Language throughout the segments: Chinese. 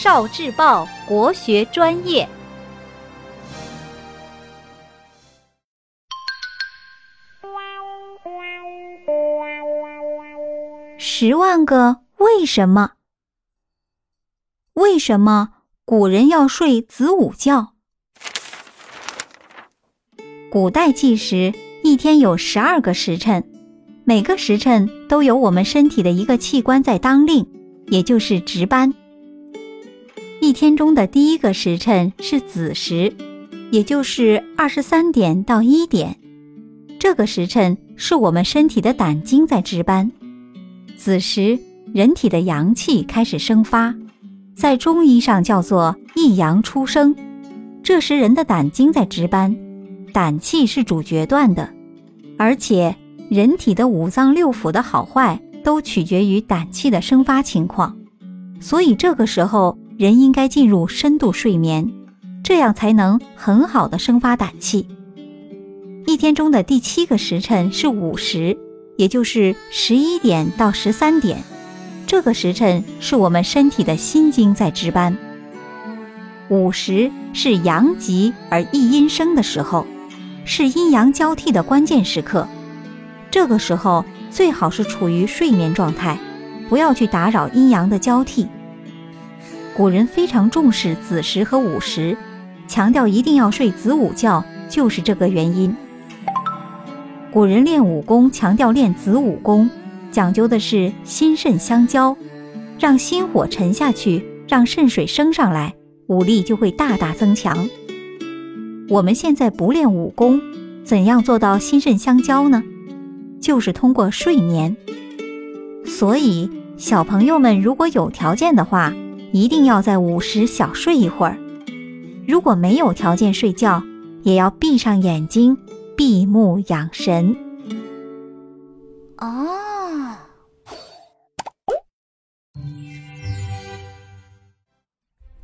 少智报国学专业。十万个为什么？为什么古人要睡子午觉？古代计时，一天有十二个时辰，每个时辰都有我们身体的一个器官在当令，也就是值班。一天中的第一个时辰是子时，也就是二十三点到一点。这个时辰是我们身体的胆经在值班。子时，人体的阳气开始生发，在中医上叫做一阳初生。这时人的胆经在值班。胆气是主决断的，而且人体的五脏六腑的好坏都取决于胆气的生发情况，所以这个时候人应该进入深度睡眠，这样才能很好的生发胆气。一天中的第七个时辰是午时，也就是十一点到十三点，这个时辰是我们身体的心经在值班。午时是阳极而一阴生的时候。是阴阳交替的关键时刻，这个时候最好是处于睡眠状态，不要去打扰阴阳的交替。古人非常重视子时和午时，强调一定要睡子午觉，就是这个原因。古人练武功强调练子午功，讲究的是心肾相交，让心火沉下去，让肾水升上来，武力就会大大增强。我们现在不练武功，怎样做到心肾相交呢？就是通过睡眠。所以，小朋友们如果有条件的话，一定要在午时小睡一会儿；如果没有条件睡觉，也要闭上眼睛，闭目养神。哦，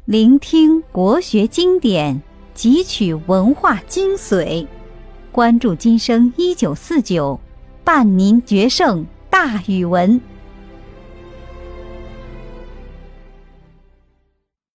聆听国学经典。汲取文化精髓，关注今生一九四九，伴您决胜大语文。